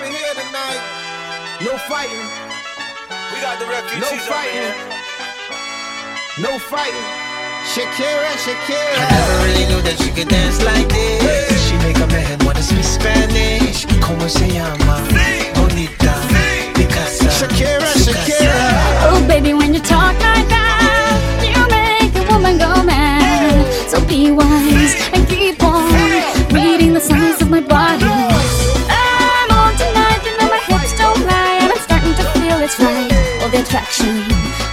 up in here tonight. No fighting. We got the refugees no fighting. No fighting. Shakira, Shakira. I never really knew that she could dance like this. She make a man wanna speak Spanish. Como se llama? Bonita. Picasa. Shakira, Shakira. Oh, baby, when you talk like that, you make a woman go mad. So be wise it's right. All the attraction,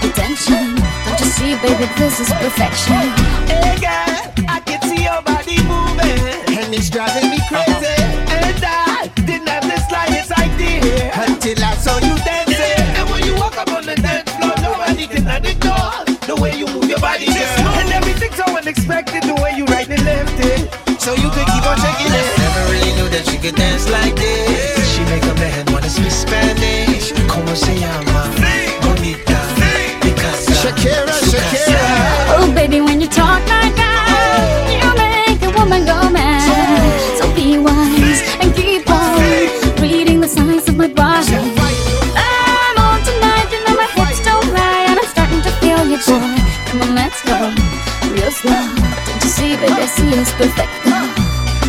the tension. Don't you see, baby, this is perfection. Hey girl, I can see your body moving. And it's driving me crazy. And I didn't have the slightest idea. Until I saw you dancing. And when you walk up on the dance floor, nobody can ignore the way you move your body, girl. And everything's so unexpected, the way you right and left it. So you could keep on shaking it. Never really knew that she could dance like this. She make a man wanna speak Spanish. Shakira. Oh, baby, when you talk like that, you make a woman go mad. So be wise and keep on reading the signs of my body. I'm on tonight, you know my hips don't lie, and I'm starting to feel you, boy. Come on, let's go, real slow. Don't you see, baby, I see it's perfect.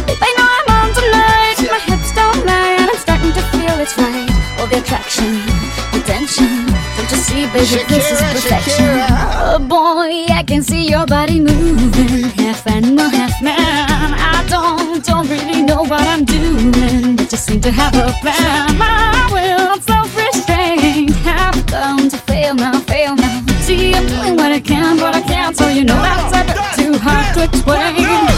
Babe, I know I'm on tonight, my hips don't lie, and I'm starting to feel it's right. All the attraction. Don't you see, baby, this is Shakira, perfection. Shakira. Oh boy, I can see your body moving, half animal, half man. I don't, don't really know what I'm doing, but you seem to have a plan. My will, self-restraint, have come to fail now, fail now. See, I'm doing what I can, but I can't, so you know that's a bit too hard to explain.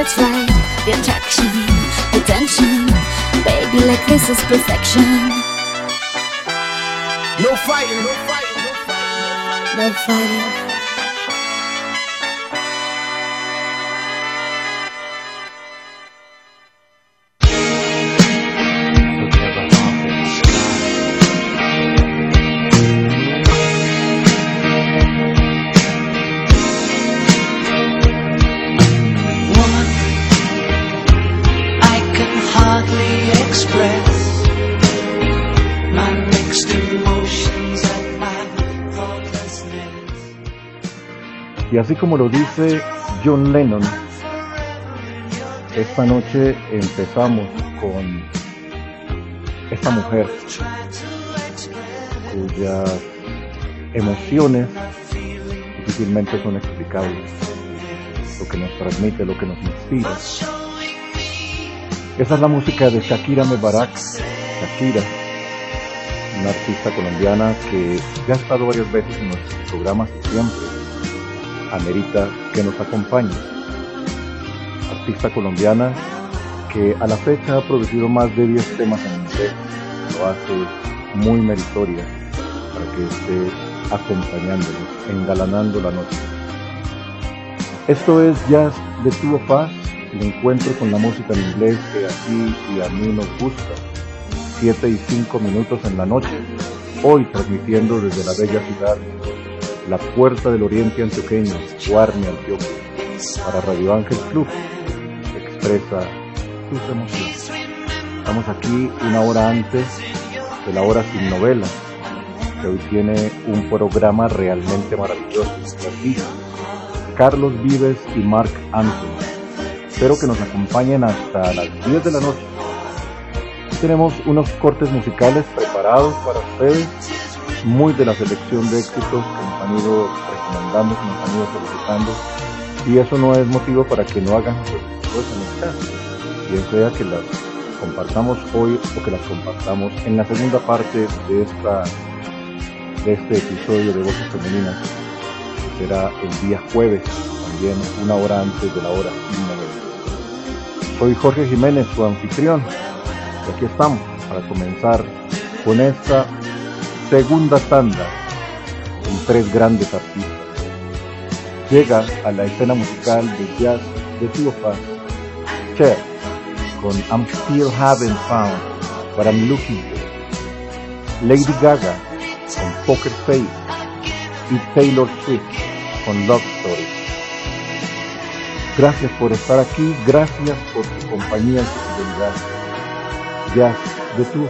it's right. The attraction, the tension. Baby, like this is perfection. No fighting. No fighting. No fighting. No fighting. Y así como lo dice John Lennon, esta noche empezamos con esta mujer cuyas emociones difícilmente son explicables, lo que nos transmite, lo que nos inspira. Esa es la música de Shakira Mebarak, Shakira, una artista colombiana que ya ha estado varias veces en nuestros programas y siempre amerita que nos acompañe. Artista colombiana que a la fecha ha producido más de 10 temas en inglés, lo hace muy meritoria para que esté acompañándonos, engalanando la noche. Esto es Jazz de of Us, el encuentro con la música en inglés que a ti y a mí nos gusta. 7 y 5 minutos en la noche, hoy transmitiendo desde la bella ciudad la puerta del oriente antioqueño, Guarne, Antioquia, para Radio Ángel Club, expresa sus emociones. Estamos aquí una hora antes de la hora sin novela, que hoy tiene un programa realmente maravilloso. Carlos Vives y Mark Anthony. Espero que nos acompañen hasta las 10 de la noche. tenemos unos cortes musicales preparados para ustedes, muy de la selección de éxitos que nos han ido recomendando, que nos han ido solicitando. Y eso no es motivo para que no hagan solicitudes en el chat. Bien sea que las compartamos hoy o que las compartamos en la segunda parte de esta de este episodio de Voces Femeninas, que será el día jueves, también una hora antes de la hora Soy Jorge Jiménez, su anfitrión, y aquí estamos para comenzar con esta segunda tanda con tres grandes artistas. Llega a la escena musical de jazz de Tío Paz, Cher, con I'm Still Haven't Found What I'm Looking For. Lady Gaga con Poker Face y Taylor Swift con Love Story. Gracias por estar aquí, gracias por tu compañía y tu fidelidad. Jazz de tu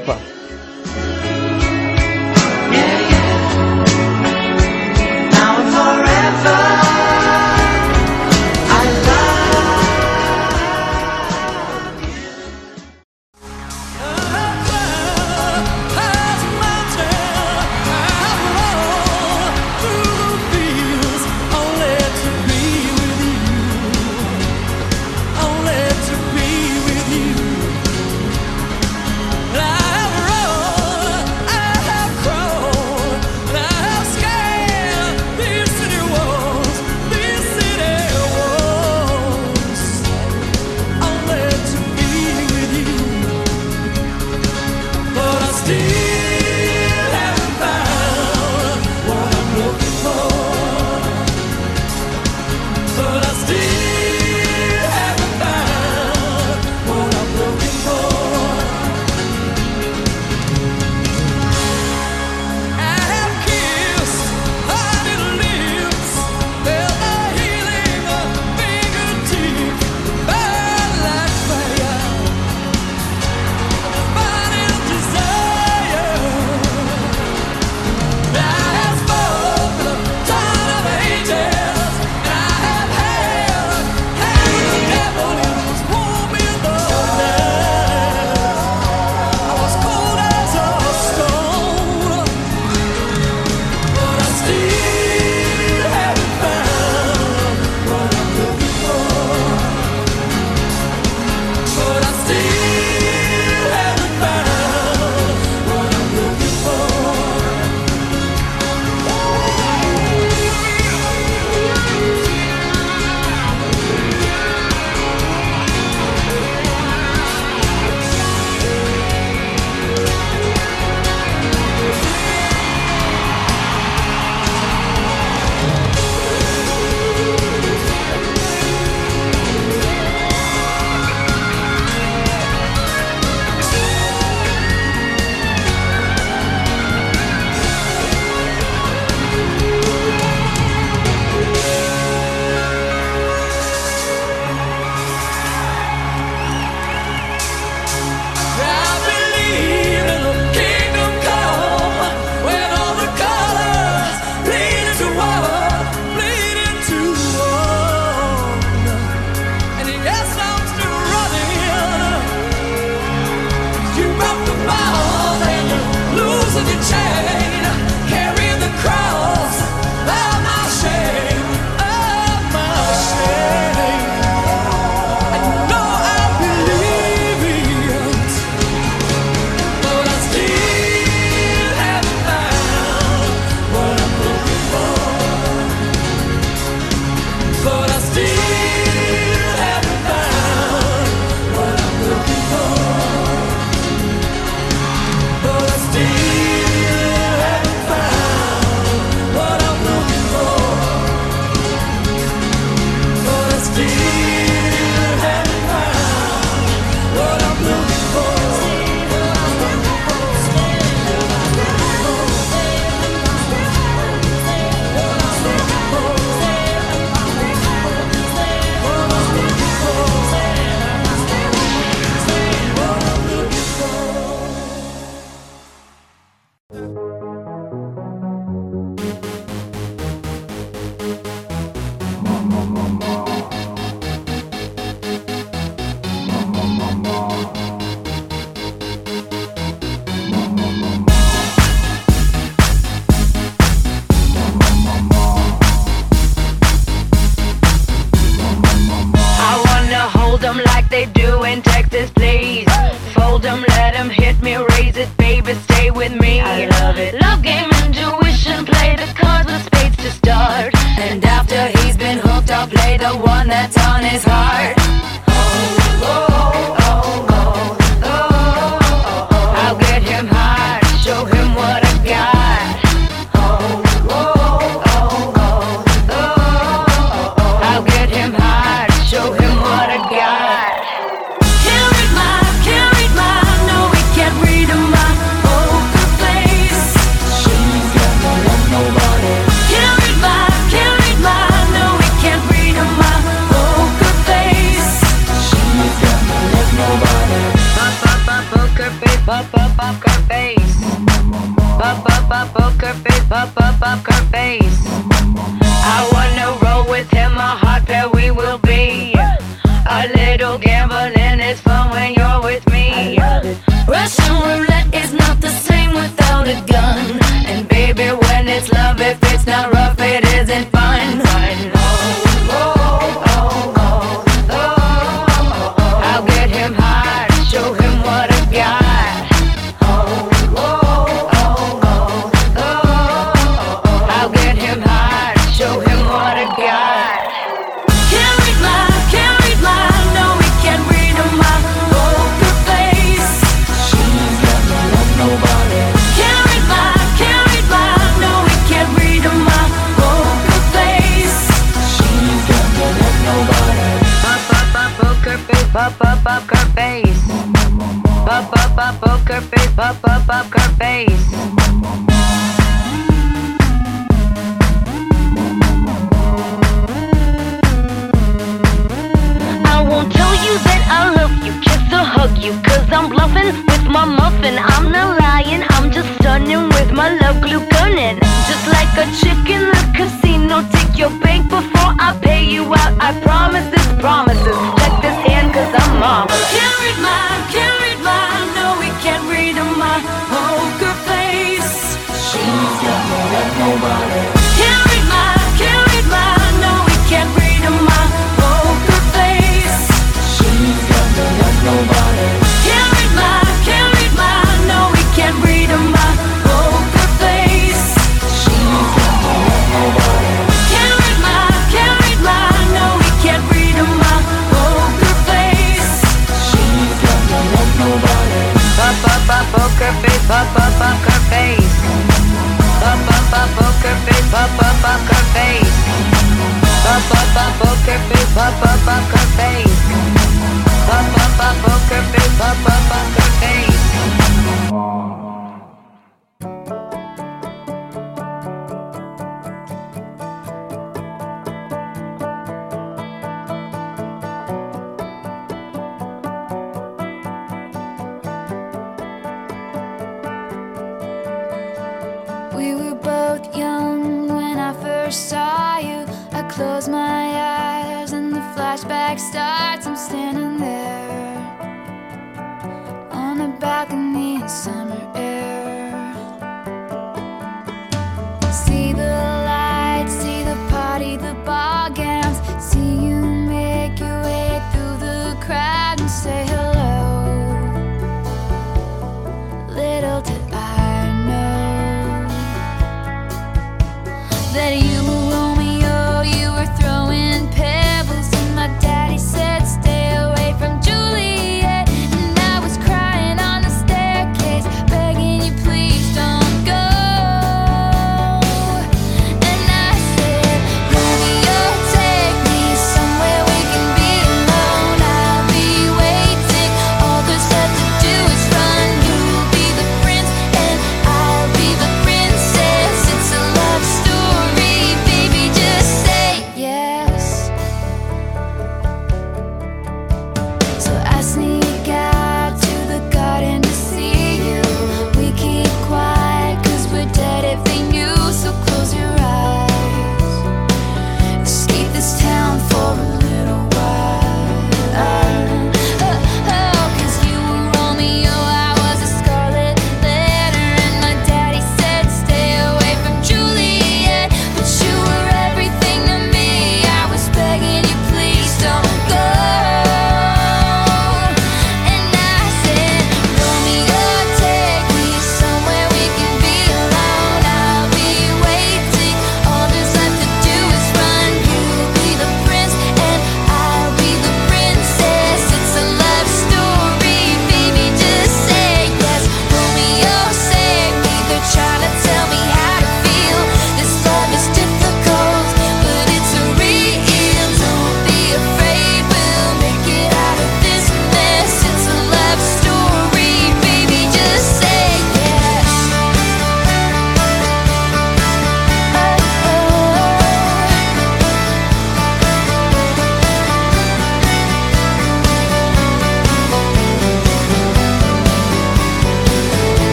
poker face, pop, pop,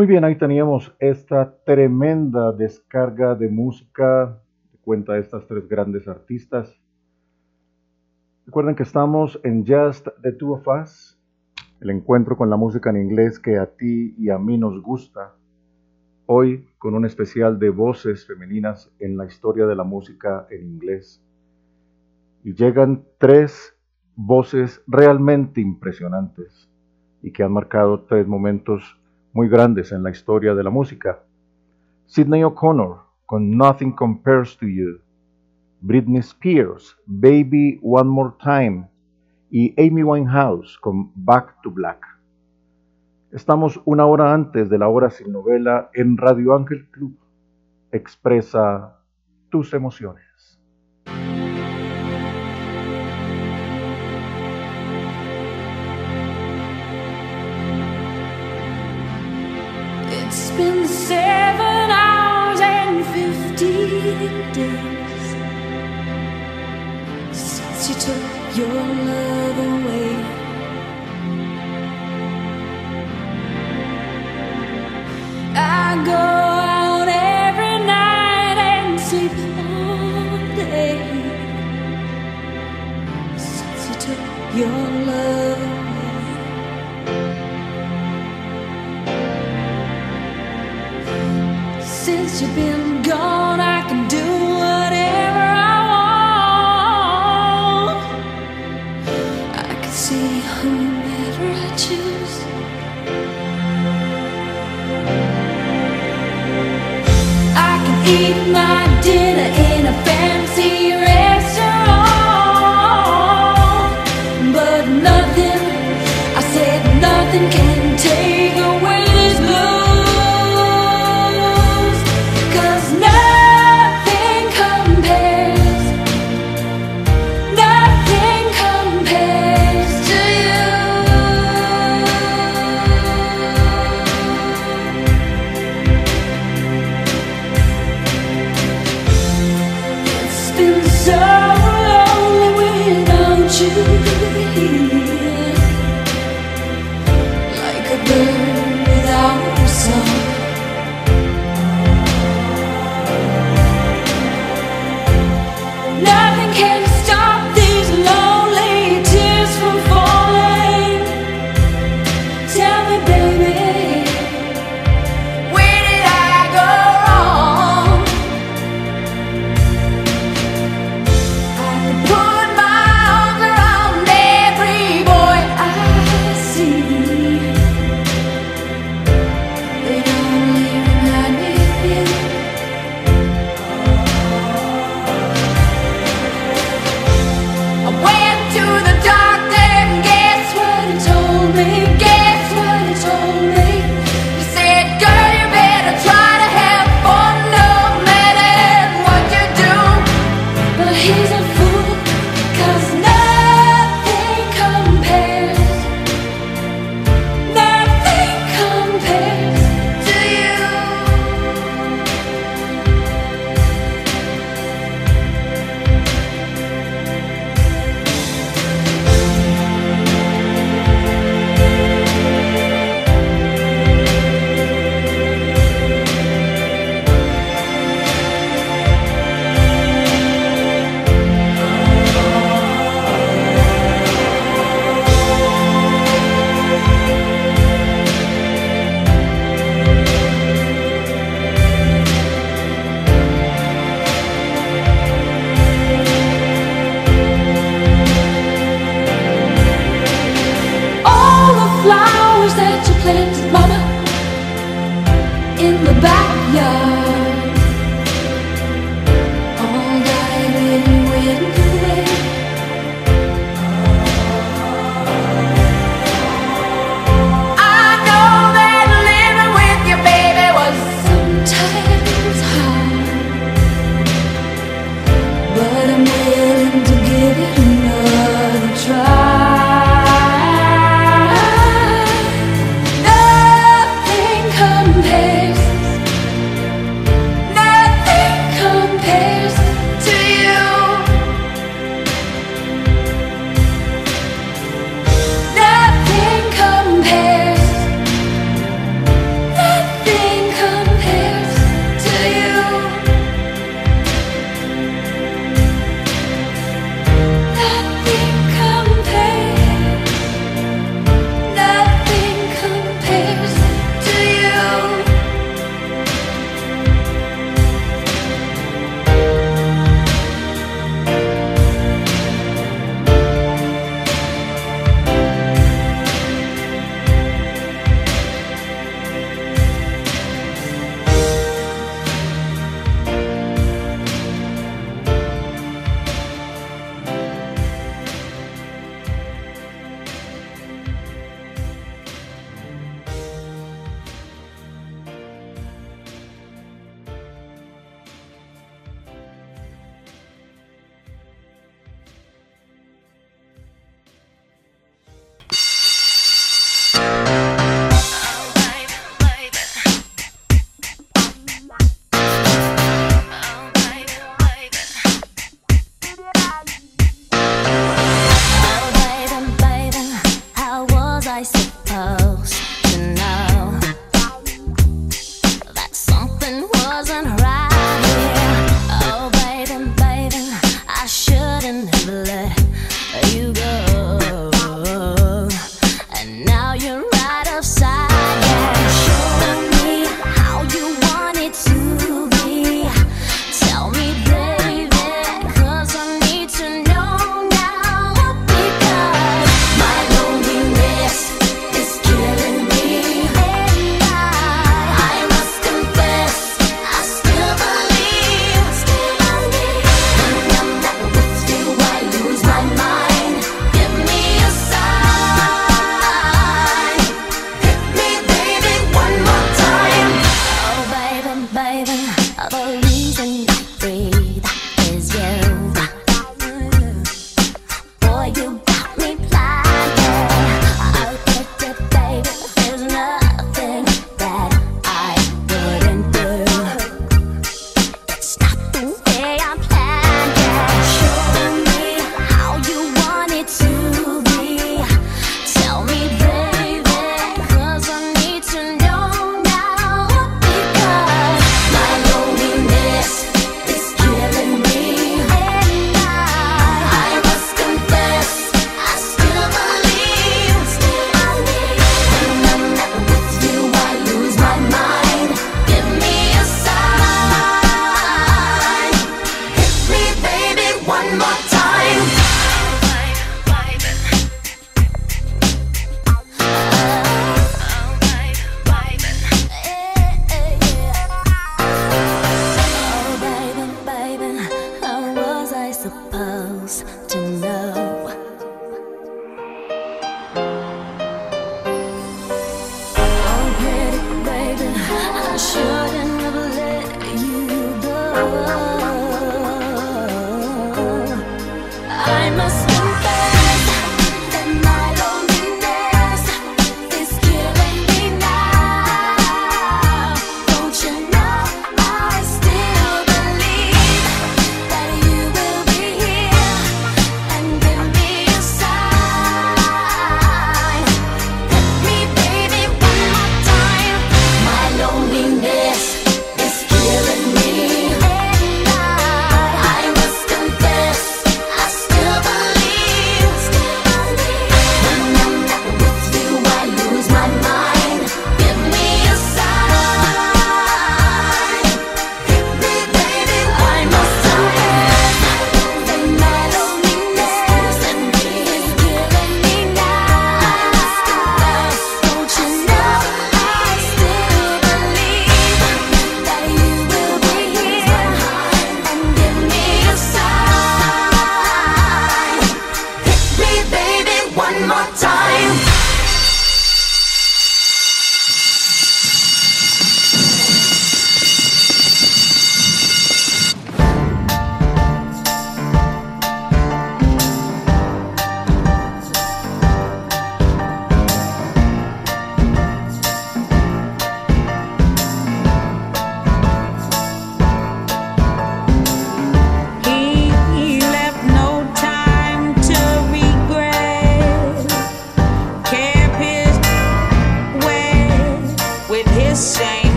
Muy bien, ahí teníamos esta tremenda descarga de música que cuenta estas tres grandes artistas. Recuerden que estamos en Just the Two of Us, el encuentro con la música en inglés que a ti y a mí nos gusta. Hoy con un especial de voces femeninas en la historia de la música en inglés. Y llegan tres voces realmente impresionantes y que han marcado tres momentos muy grandes en la historia de la música. Sidney O'Connor con Nothing Compares to You, Britney Spears, Baby One More Time y Amy Winehouse con Back to Black. Estamos una hora antes de la hora sin novela en Radio Ángel Club. Expresa tus emociones. Seven hours and fifteen days since you took your love away. I go out every night and sleep all day since you took your You be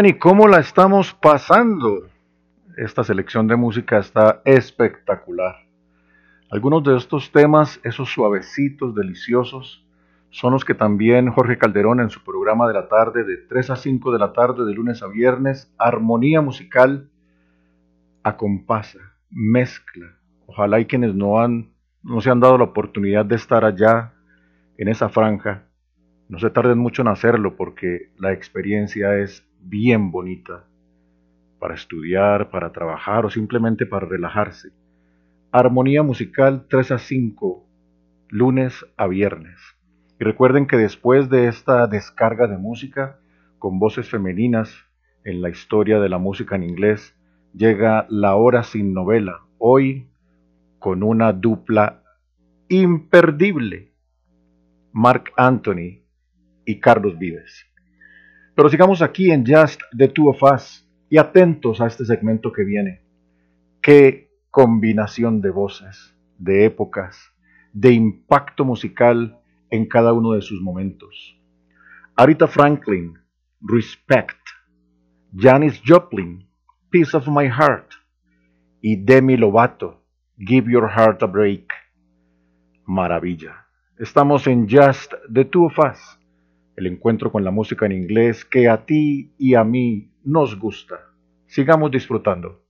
¿y cómo la estamos pasando? Esta selección de música está espectacular. Algunos de estos temas, esos suavecitos, deliciosos, son los que también Jorge Calderón en su programa de la tarde, de 3 a 5 de la tarde, de lunes a viernes, armonía musical, acompasa, mezcla. Ojalá y quienes no, han, no se han dado la oportunidad de estar allá, en esa franja, no se tarden mucho en hacerlo porque la experiencia es bien bonita para estudiar, para trabajar o simplemente para relajarse. Armonía musical 3 a 5, lunes a viernes. Y recuerden que después de esta descarga de música con voces femeninas en la historia de la música en inglés, llega la hora sin novela, hoy con una dupla imperdible, Mark Anthony y Carlos Vives. Pero sigamos aquí en Just the Two of Us y atentos a este segmento que viene. Qué combinación de voces, de épocas, de impacto musical en cada uno de sus momentos. Arita Franklin, Respect. Janis Joplin, Piece of My Heart. Y Demi Lovato, Give Your Heart a Break. Maravilla. Estamos en Just the Two of Us el encuentro con la música en inglés que a ti y a mí nos gusta. Sigamos disfrutando.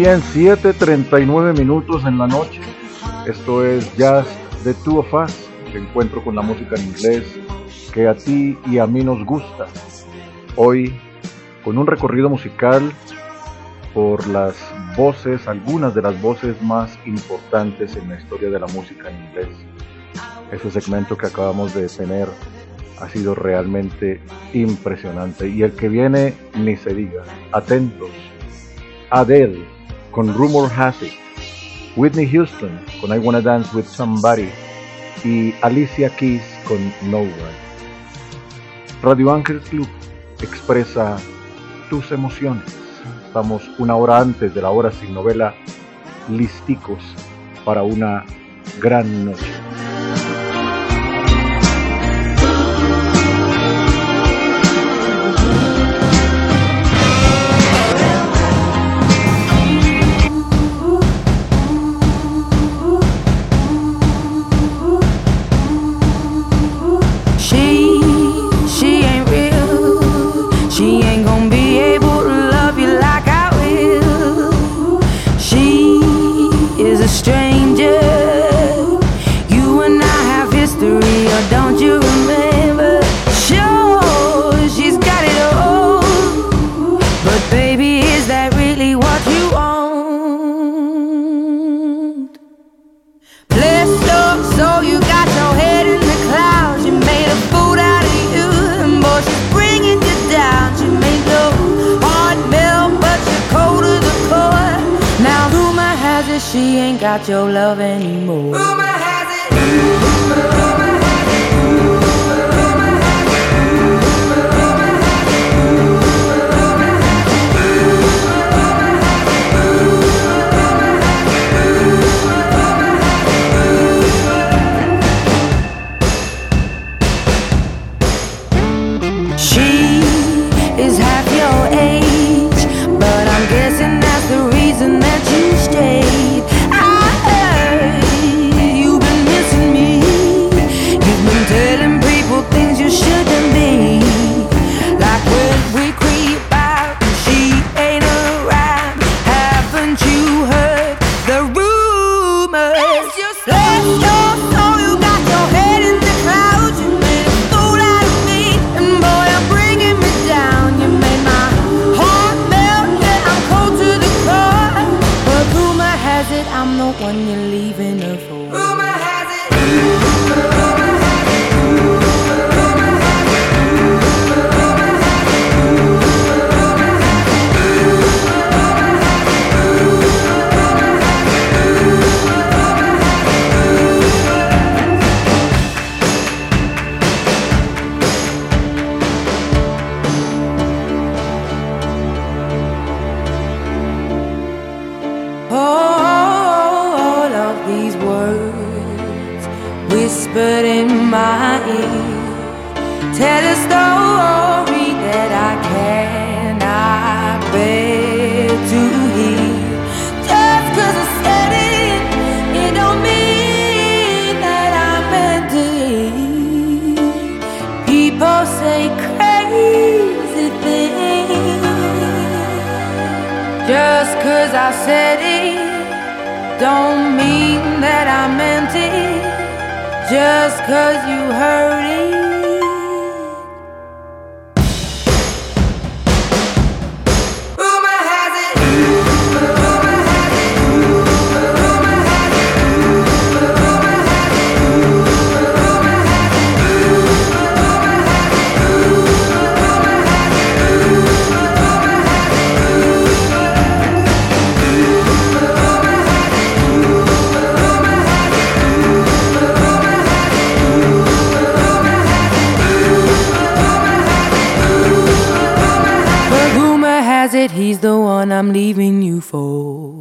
bien, 7.39 minutos en la noche. Esto es Jazz de Two of Us, encuentro con la música en inglés que a ti y a mí nos gusta. Hoy con un recorrido musical por las voces, algunas de las voces más importantes en la historia de la música en inglés. Ese segmento que acabamos de tener ha sido realmente impresionante y el que viene ni se diga. Atentos. Adele con Rumor Has It, Whitney Houston con I Wanna Dance With Somebody y Alicia Keys con Nowhere. Radio Ángel Club expresa tus emociones. Estamos una hora antes de la hora sin novela listicos para una gran noche. he's the one I'm leaving you for.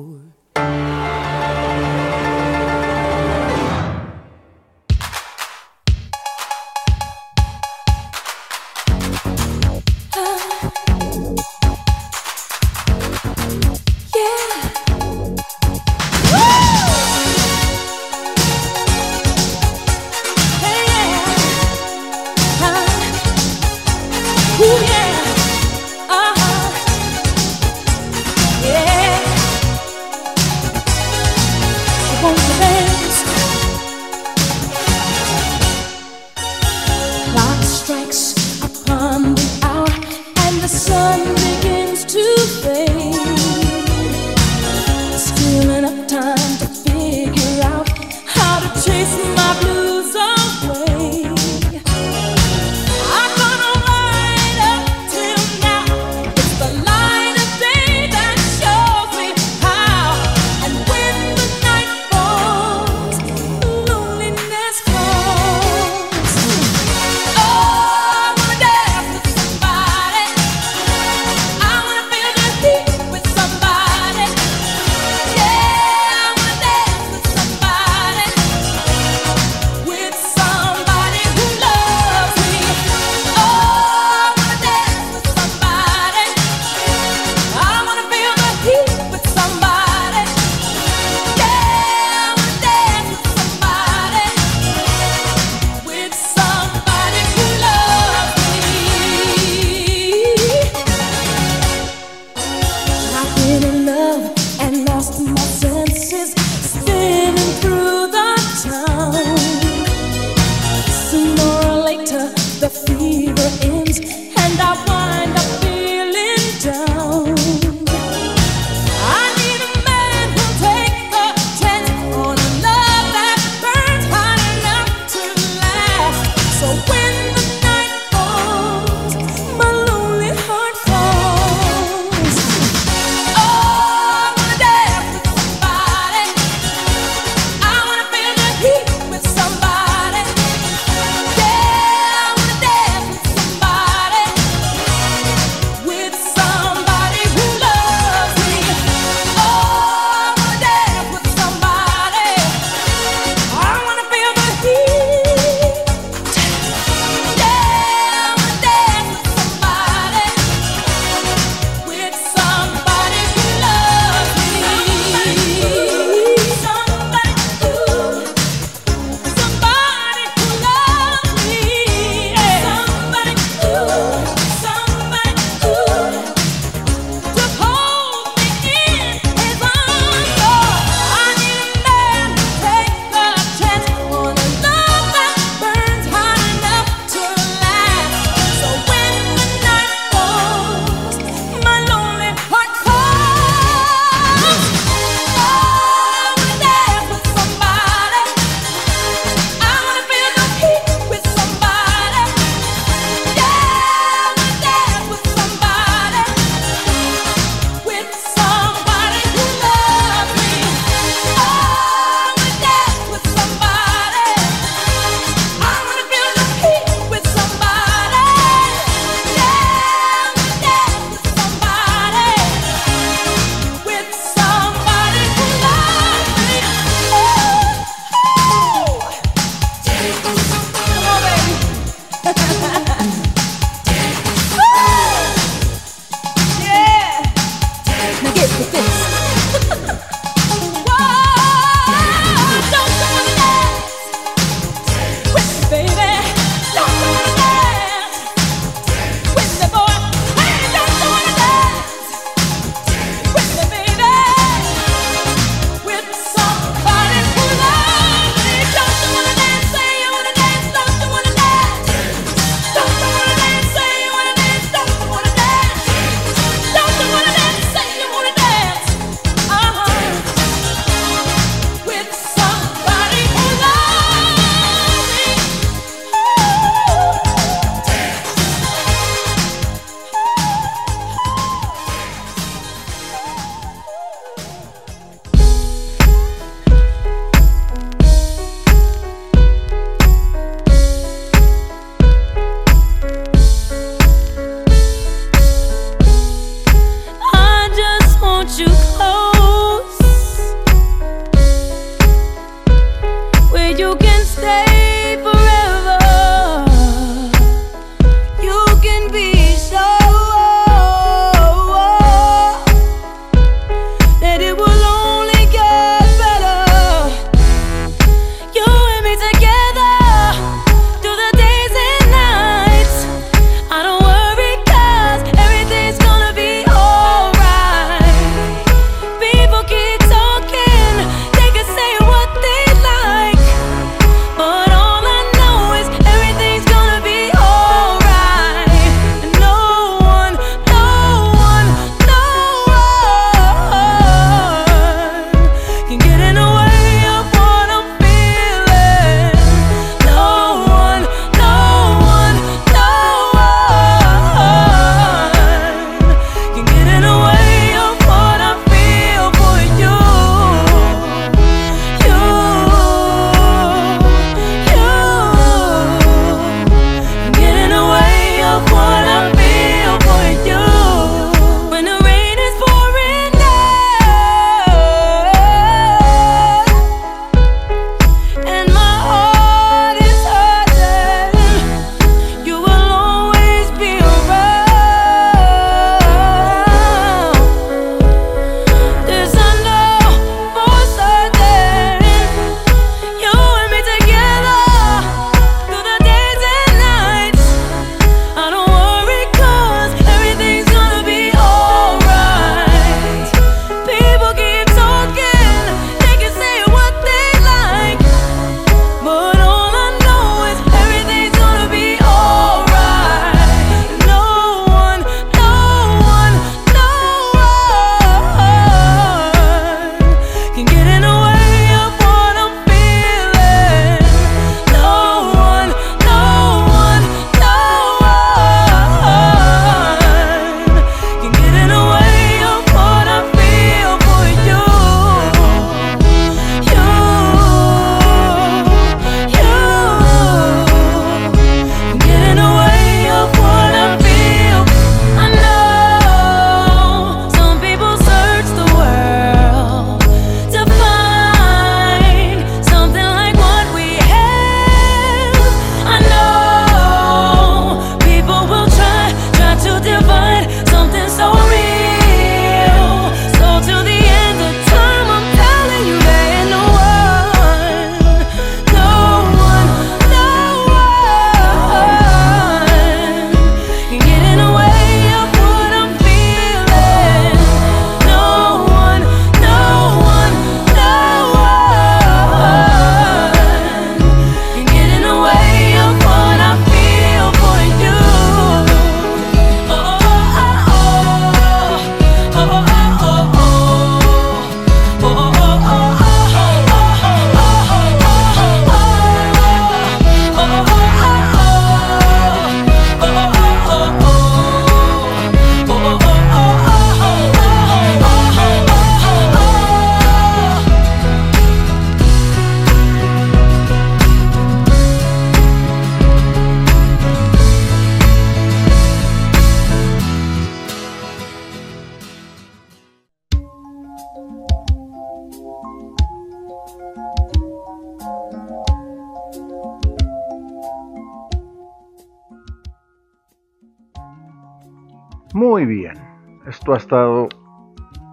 Estado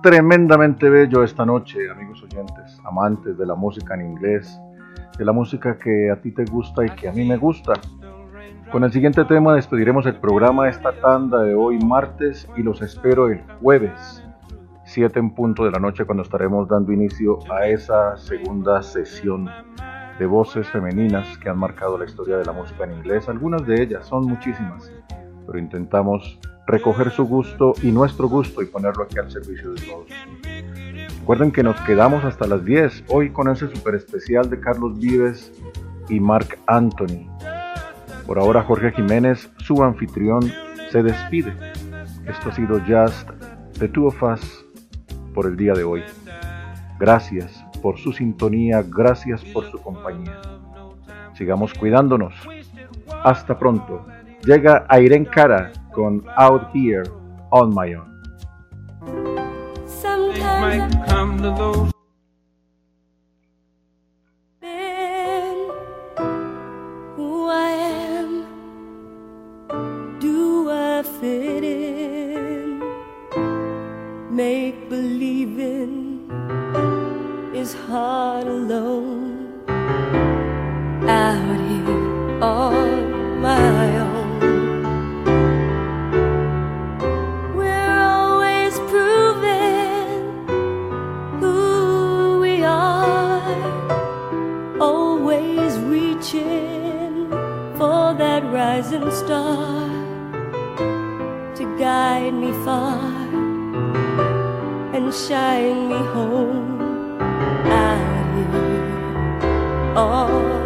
tremendamente bello esta noche, amigos oyentes, amantes de la música en inglés, de la música que a ti te gusta y que a mí me gusta. Con el siguiente tema despediremos el programa esta tanda de hoy martes y los espero el jueves, 7 en punto de la noche, cuando estaremos dando inicio a esa segunda sesión de voces femeninas que han marcado la historia de la música en inglés. Algunas de ellas son muchísimas, pero intentamos recoger su gusto y nuestro gusto y ponerlo aquí al servicio de todos. Recuerden que nos quedamos hasta las 10 hoy con ese super especial de Carlos Vives y Mark Anthony. Por ahora Jorge Jiménez, su anfitrión, se despide. Esto ha sido Just the Two of Us por el día de hoy. Gracias por su sintonía, gracias por su compañía. Sigamos cuidándonos. Hasta pronto. Llega Irene Cara gone out here on my own. Sometimes make believing is hard alone. Out here all star to guide me far and shine me home. Out here on